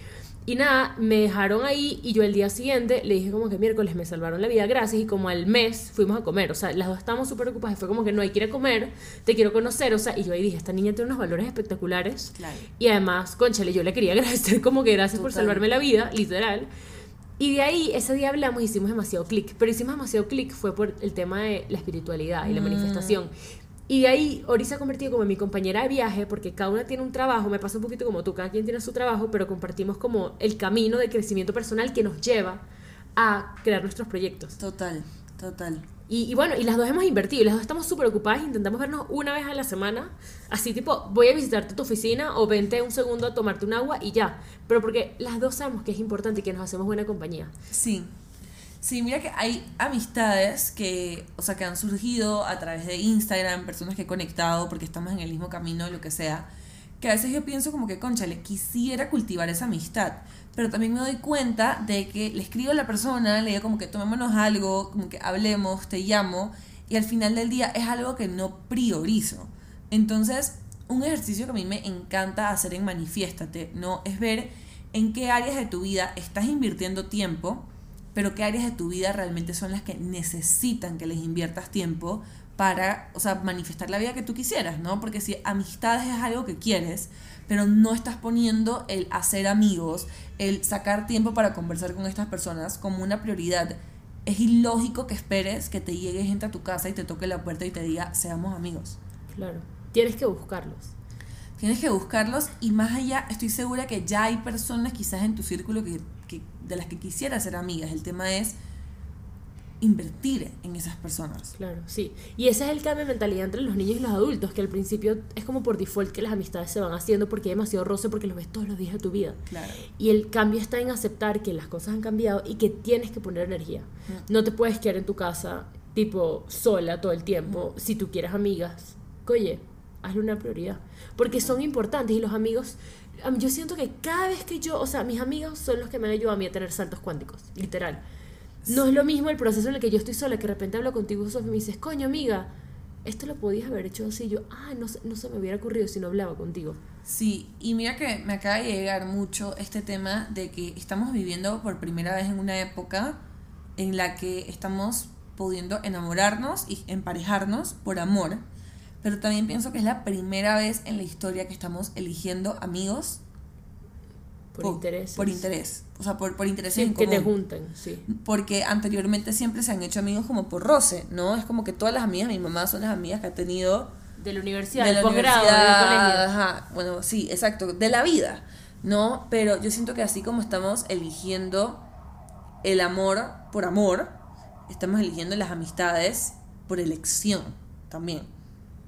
Y nada, me dejaron ahí y yo el día siguiente le dije como que miércoles me salvaron la vida, gracias. Y como al mes fuimos a comer, o sea, las dos estábamos súper ocupadas y fue como que no hay que ir a comer, te quiero conocer, o sea, y yo ahí dije, esta niña tiene unos valores espectaculares. Claro. Y además, conchale, yo le quería agradecer como que gracias por Total. salvarme la vida, literal. Y de ahí, ese día hablamos y hicimos demasiado clic. Pero hicimos demasiado clic fue por el tema de la espiritualidad y la Mm. manifestación. Y de ahí, Ori se ha convertido como en mi compañera de viaje, porque cada una tiene un trabajo, me pasa un poquito como tú, cada quien tiene su trabajo, pero compartimos como el camino de crecimiento personal que nos lleva a crear nuestros proyectos. Total, total. Y, y bueno, y las dos hemos invertido, y las dos estamos súper ocupadas, intentamos vernos una vez a la semana, así tipo, voy a visitarte tu oficina o vente un segundo a tomarte un agua y ya. Pero porque las dos sabemos que es importante y que nos hacemos buena compañía. Sí. Sí, mira que hay amistades que, o sea, que han surgido a través de Instagram, personas que he conectado porque estamos en el mismo camino, lo que sea, que a veces yo pienso como que, conchale, quisiera cultivar esa amistad, pero también me doy cuenta de que le escribo a la persona, le digo como que tomémonos algo, como que hablemos, te llamo, y al final del día es algo que no priorizo. Entonces, un ejercicio que a mí me encanta hacer en Manifiéstate, ¿no? Es ver en qué áreas de tu vida estás invirtiendo tiempo, pero qué áreas de tu vida realmente son las que necesitan que les inviertas tiempo para, o sea, manifestar la vida que tú quisieras, ¿no? Porque si amistades es algo que quieres, pero no estás poniendo el hacer amigos, el sacar tiempo para conversar con estas personas como una prioridad, es ilógico que esperes que te llegue gente a tu casa y te toque la puerta y te diga, seamos amigos. Claro. Tienes que buscarlos. Tienes que buscarlos y más allá, estoy segura que ya hay personas quizás en tu círculo que, que- de las que quisieras ser amigas. El tema es invertir en esas personas. Claro, sí. Y ese es el cambio de mentalidad entre los niños y los adultos, que al principio es como por default que las amistades se van haciendo porque hay demasiado roce porque los ves todos los días de tu vida. Claro. Y el cambio está en aceptar que las cosas han cambiado y que tienes que poner energía. No te puedes quedar en tu casa, tipo, sola todo el tiempo. Si tú quieres amigas, oye, hazle una prioridad. Porque son importantes y los amigos. Yo siento que cada vez que yo, o sea, mis amigos son los que me han ayudado a mí a tener saltos cuánticos, literal. No es lo mismo el proceso en el que yo estoy sola, que de repente hablo contigo, Sofía, y me dices, coño, amiga, esto lo podías haber hecho así. Yo, ah, no, no se me hubiera ocurrido si no hablaba contigo. Sí, y mira que me acaba de llegar mucho este tema de que estamos viviendo por primera vez en una época en la que estamos pudiendo enamorarnos y emparejarnos por amor, pero también pienso que es la primera vez en la historia que estamos eligiendo amigos Por interés. Por interés, o sea, por, por intereses Sí, en que te común. junten, sí. Porque anteriormente siempre se han hecho amigos como por roce, ¿no? Es como que todas las amigas de mi mamá son las amigas que ha tenido De la universidad, de del la posgrado, del ajá, bueno, sí, exacto, de la vida, ¿no? Pero yo siento que así como estamos eligiendo el amor por amor, estamos eligiendo las amistades por elección también.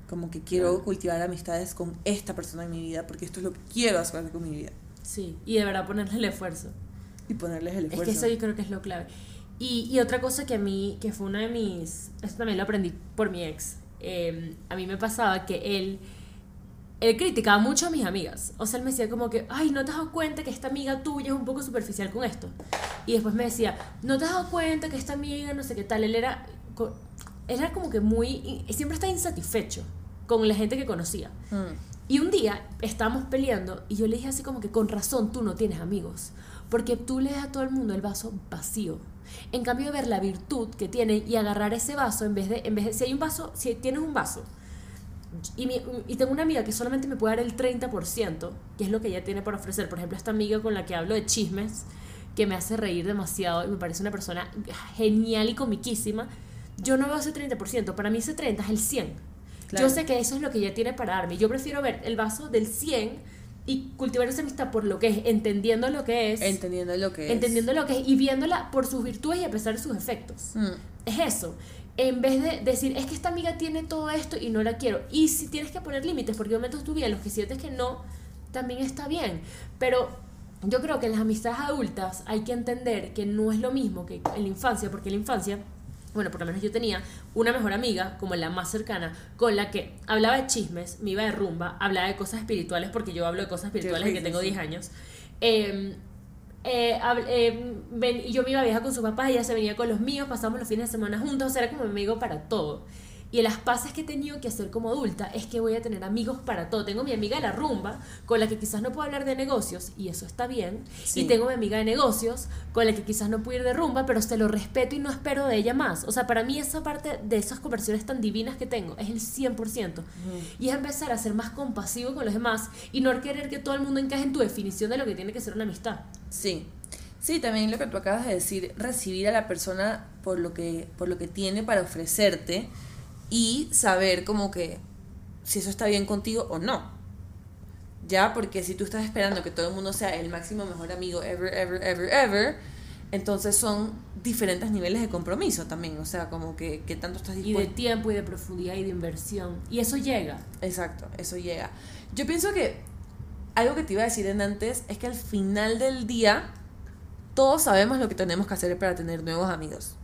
Como que quiero cultivar amistades con esta persona en mi vida porque esto es lo que quiero hacer con mi vida Sí, y de verdad ponerle el esfuerzo. y ponerles el Es esfuerzo. que eso yo creo que es lo clave. Y, y otra cosa que a mí, que fue una de mis, esto también lo aprendí por mi ex, eh, a mí me pasaba que él, él criticaba mucho a mis amigas. O sea, él me decía como que, ay, ¿no te has dado cuenta que esta amiga tuya es un poco superficial con esto? Y después me decía, ¿no te has dado cuenta que esta amiga no sé qué tal? Él era, era como que muy, siempre está insatisfecho con la gente que conocía. Mm. Y un día estábamos peleando y yo le dije así como que con razón tú no tienes amigos, porque tú le das a todo el mundo el vaso vacío. En cambio de ver la virtud que tiene y agarrar ese vaso en vez de en vez de si hay un vaso, si tienes un vaso y, mi- y tengo una amiga que solamente me puede dar el 30%, que es lo que ella tiene para ofrecer. Por ejemplo, esta amiga con la que hablo de chismes, que me hace reír demasiado y me parece una persona genial y comiquísima. Yo no veo ese 30%, para mí ese 30 es el 100. Claro. Yo sé que eso es lo que ella tiene para darme. Yo prefiero ver el vaso del 100 y cultivar esa amistad por lo que es, entendiendo lo que es, Entendiendo lo que es. entendiendo lo que es y viéndola por sus virtudes y a pesar de sus efectos. Mm. Es eso. En vez de decir, es que esta amiga tiene todo esto y no la quiero. Y si tienes que poner límites, porque momentos tu vida los que sientes que no, también está bien. Pero yo creo que en las amistades adultas hay que entender que no es lo mismo que en la infancia, porque en la infancia, bueno, por lo menos yo tenía una mejor amiga, como la más cercana, con la que hablaba de chismes, me iba de rumba, hablaba de cosas espirituales, porque yo hablo de cosas espirituales desde que tengo sí. 10 años. Eh, eh, eh, ven- y yo me iba a viajar con sus papás, ella se venía con los míos, pasamos los fines de semana juntos, o sea, era como mi amigo para todo. Y las pases que he tenido que hacer como adulta es que voy a tener amigos para todo. Tengo mi amiga de la rumba, con la que quizás no puedo hablar de negocios, y eso está bien. Sí. Y tengo mi amiga de negocios, con la que quizás no puedo ir de rumba, pero se lo respeto y no espero de ella más. O sea, para mí esa parte de esas conversiones tan divinas que tengo es el 100%. Y es empezar a ser más compasivo con los demás y no querer que todo el mundo encaje en tu definición de lo que tiene que ser una amistad. Sí. Sí, también lo que tú acabas de decir, recibir a la persona por lo que, por lo que tiene para ofrecerte y saber como que si eso está bien contigo o no. Ya, porque si tú estás esperando que todo el mundo sea el máximo mejor amigo ever, ever, ever, ever, entonces son diferentes niveles de compromiso también. O sea, como que, que tanto estás dispuesto. Y de tiempo y de profundidad y de inversión. Y eso llega. Exacto, eso llega. Yo pienso que algo que te iba a decir en antes es que al final del día todos sabemos lo que tenemos que hacer para tener nuevos amigos.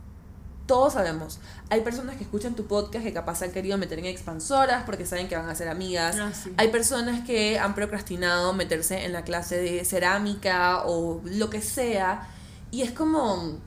Todos sabemos. Hay personas que escuchan tu podcast que capaz han querido meter en expansoras porque saben que van a ser amigas. Ah, Hay personas que han procrastinado meterse en la clase de cerámica o lo que sea. Y es como,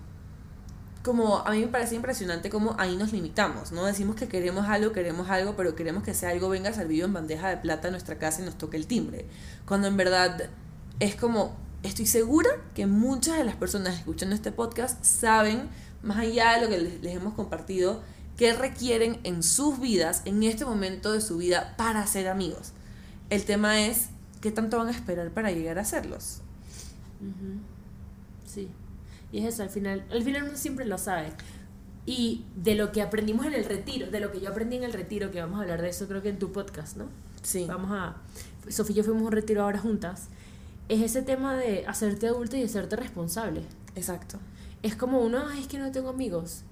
como, a mí me parece impresionante como ahí nos limitamos, ¿no? Decimos que queremos algo, queremos algo, pero queremos que ese algo venga servido en bandeja de plata a nuestra casa y nos toque el timbre. Cuando en verdad es como, estoy segura que muchas de las personas escuchando este podcast saben más allá de lo que les, hemos compartido, qué requieren en sus vidas, en este momento de su vida, para ser amigos. El tema es qué tanto van a esperar para llegar a serlos. Sí. Y es eso, al final, al final uno siempre lo sabe. Y de lo que aprendimos en el retiro, de lo que yo aprendí en el retiro, que vamos a hablar de eso creo que en tu podcast, ¿no? Sí. Vamos a... Sofía y yo fuimos a un retiro ahora juntas. Es ese tema de hacerte adulto y hacerte responsable. Exacto es como uno, es que no tengo amigos.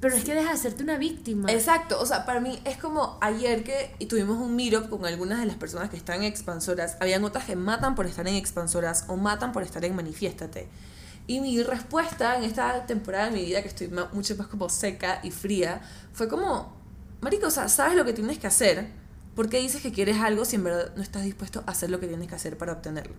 Pero es que deja de serte una víctima. Exacto, o sea, para mí es como ayer que tuvimos un meetup con algunas de las personas que están en expansoras. Habían otras que matan por estar en expansoras o matan por estar en manifiéstate. Y mi respuesta en esta temporada de mi vida, que estoy mucho más como seca y fría, fue como, Marico, o sea, sabes lo que tienes que hacer. ¿Por qué dices que quieres algo si en verdad no estás dispuesto a hacer lo que tienes que hacer para obtenerlo?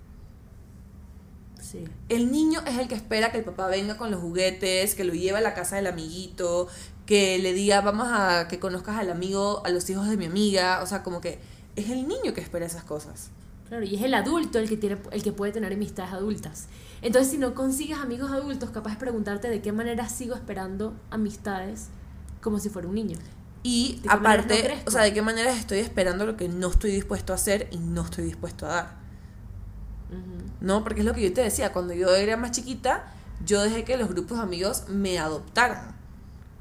El niño es el que espera que el papá venga con los juguetes, que lo lleve a la casa del amiguito, que le diga, vamos a que conozcas al amigo, a los hijos de mi amiga. O sea, como que es el niño que espera esas cosas. Claro, y es el adulto el que, tiene, el que puede tener amistades adultas. Entonces, si no consigues amigos adultos, capaz de preguntarte de qué manera sigo esperando amistades como si fuera un niño. Y aparte, o sea, de qué manera estoy esperando lo que no estoy dispuesto a hacer y no estoy dispuesto a dar. ¿No? Porque es lo que yo te decía, cuando yo era más chiquita, yo dejé que los grupos de amigos me adoptaran,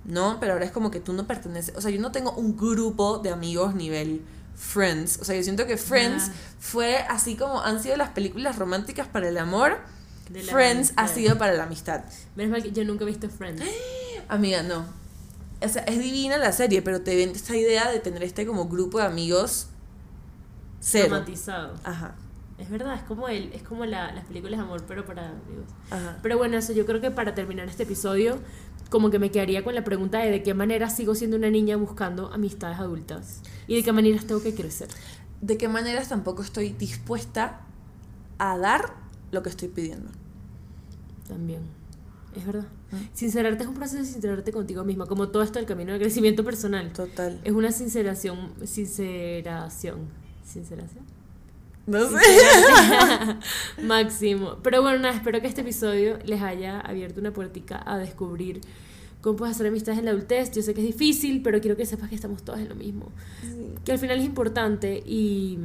¿no? Pero ahora es como que tú no perteneces, o sea, yo no tengo un grupo de amigos nivel Friends, o sea, yo siento que Friends fue así como han sido las películas románticas para el amor, Friends ha sido para la amistad. Menos mal que yo nunca he visto Friends. Amiga, no. O sea, es divina la serie, pero te vende esta idea de tener este como grupo de amigos cero. Romantizado. Ajá. Es verdad, es como el, es como la, las películas de amor, pero para amigos. Pero bueno, eso yo creo que para terminar este episodio, como que me quedaría con la pregunta de de qué manera sigo siendo una niña buscando amistades adultas y de qué maneras tengo que crecer. De qué maneras tampoco estoy dispuesta a dar lo que estoy pidiendo. También. Es verdad. Ah. Sincerarte es un proceso de sincerarte contigo misma, como todo esto del camino de crecimiento personal. Total. Es una sinceración, sinceración, sinceración. No sé. Máximo. Pero bueno, nada, espero que este episodio les haya abierto una puertica a descubrir cómo puedes hacer amistades en la adultez. Yo sé que es difícil, pero quiero que sepas que estamos todas en lo mismo. Que al final es importante y,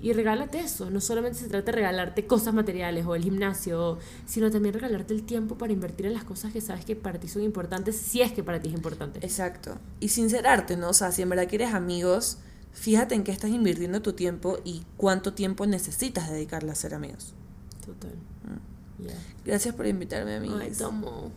y regálate eso. No solamente se trata de regalarte cosas materiales o el gimnasio, sino también regalarte el tiempo para invertir en las cosas que sabes que para ti son importantes, si es que para ti es importante. Exacto. Y sincerarte, ¿no? O sea, si en verdad quieres amigos Fíjate en qué estás invirtiendo tu tiempo y cuánto tiempo necesitas dedicarle a ser amigos. Total. Gracias por invitarme a mí. Ay, tomo.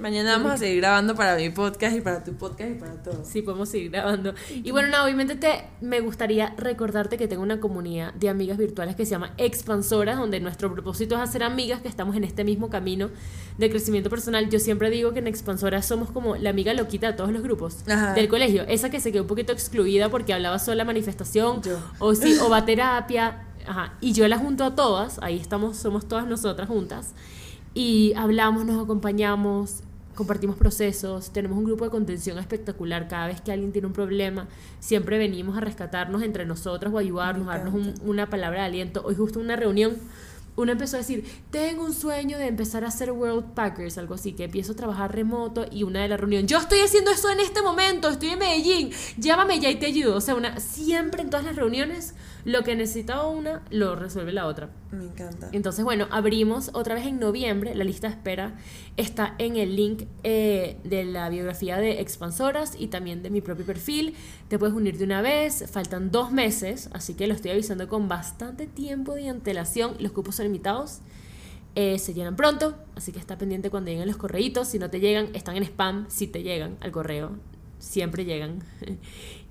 Mañana vamos a seguir grabando para mi podcast y para tu podcast y para todo. Sí, podemos seguir grabando. Y bueno, no, obviamente te, me gustaría recordarte que tengo una comunidad de amigas virtuales que se llama Expansoras, donde nuestro propósito es hacer amigas que estamos en este mismo camino de crecimiento personal. Yo siempre digo que en Expansoras somos como la amiga loquita de todos los grupos del colegio. Esa que se quedó un poquito excluida porque hablaba sola manifestación o, sí, o va terapia Ajá. Y yo la junto a todas, ahí estamos, somos todas nosotras juntas, y hablamos, nos acompañamos, compartimos procesos, tenemos un grupo de contención espectacular. Cada vez que alguien tiene un problema, siempre venimos a rescatarnos entre nosotras o ayudarnos, a darnos una palabra de aliento. Hoy justo una reunión, uno empezó a decir, tengo un sueño de empezar a hacer World Packers, algo así, que empiezo a trabajar remoto y una de la reunión, yo estoy haciendo eso en este momento, estoy en Medellín, llámame ya y te ayudo. O sea, una, siempre en todas las reuniones lo que necesitaba una, lo resuelve la otra. Me encanta. Entonces, bueno, abrimos otra vez en noviembre. La lista de espera está en el link eh, de la biografía de Expansoras y también de mi propio perfil. Te puedes unir de una vez. Faltan dos meses, así que lo estoy avisando con bastante tiempo de antelación. Los cupos son limitados. Eh, se llenan pronto, así que está pendiente cuando lleguen los correitos. Si no te llegan, están en spam. Si te llegan al correo, siempre llegan.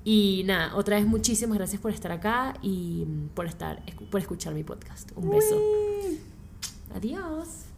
y nada, otra vez muchísimas gracias por estar acá y por estar por escuchar mi podcast. Un beso. Adiós.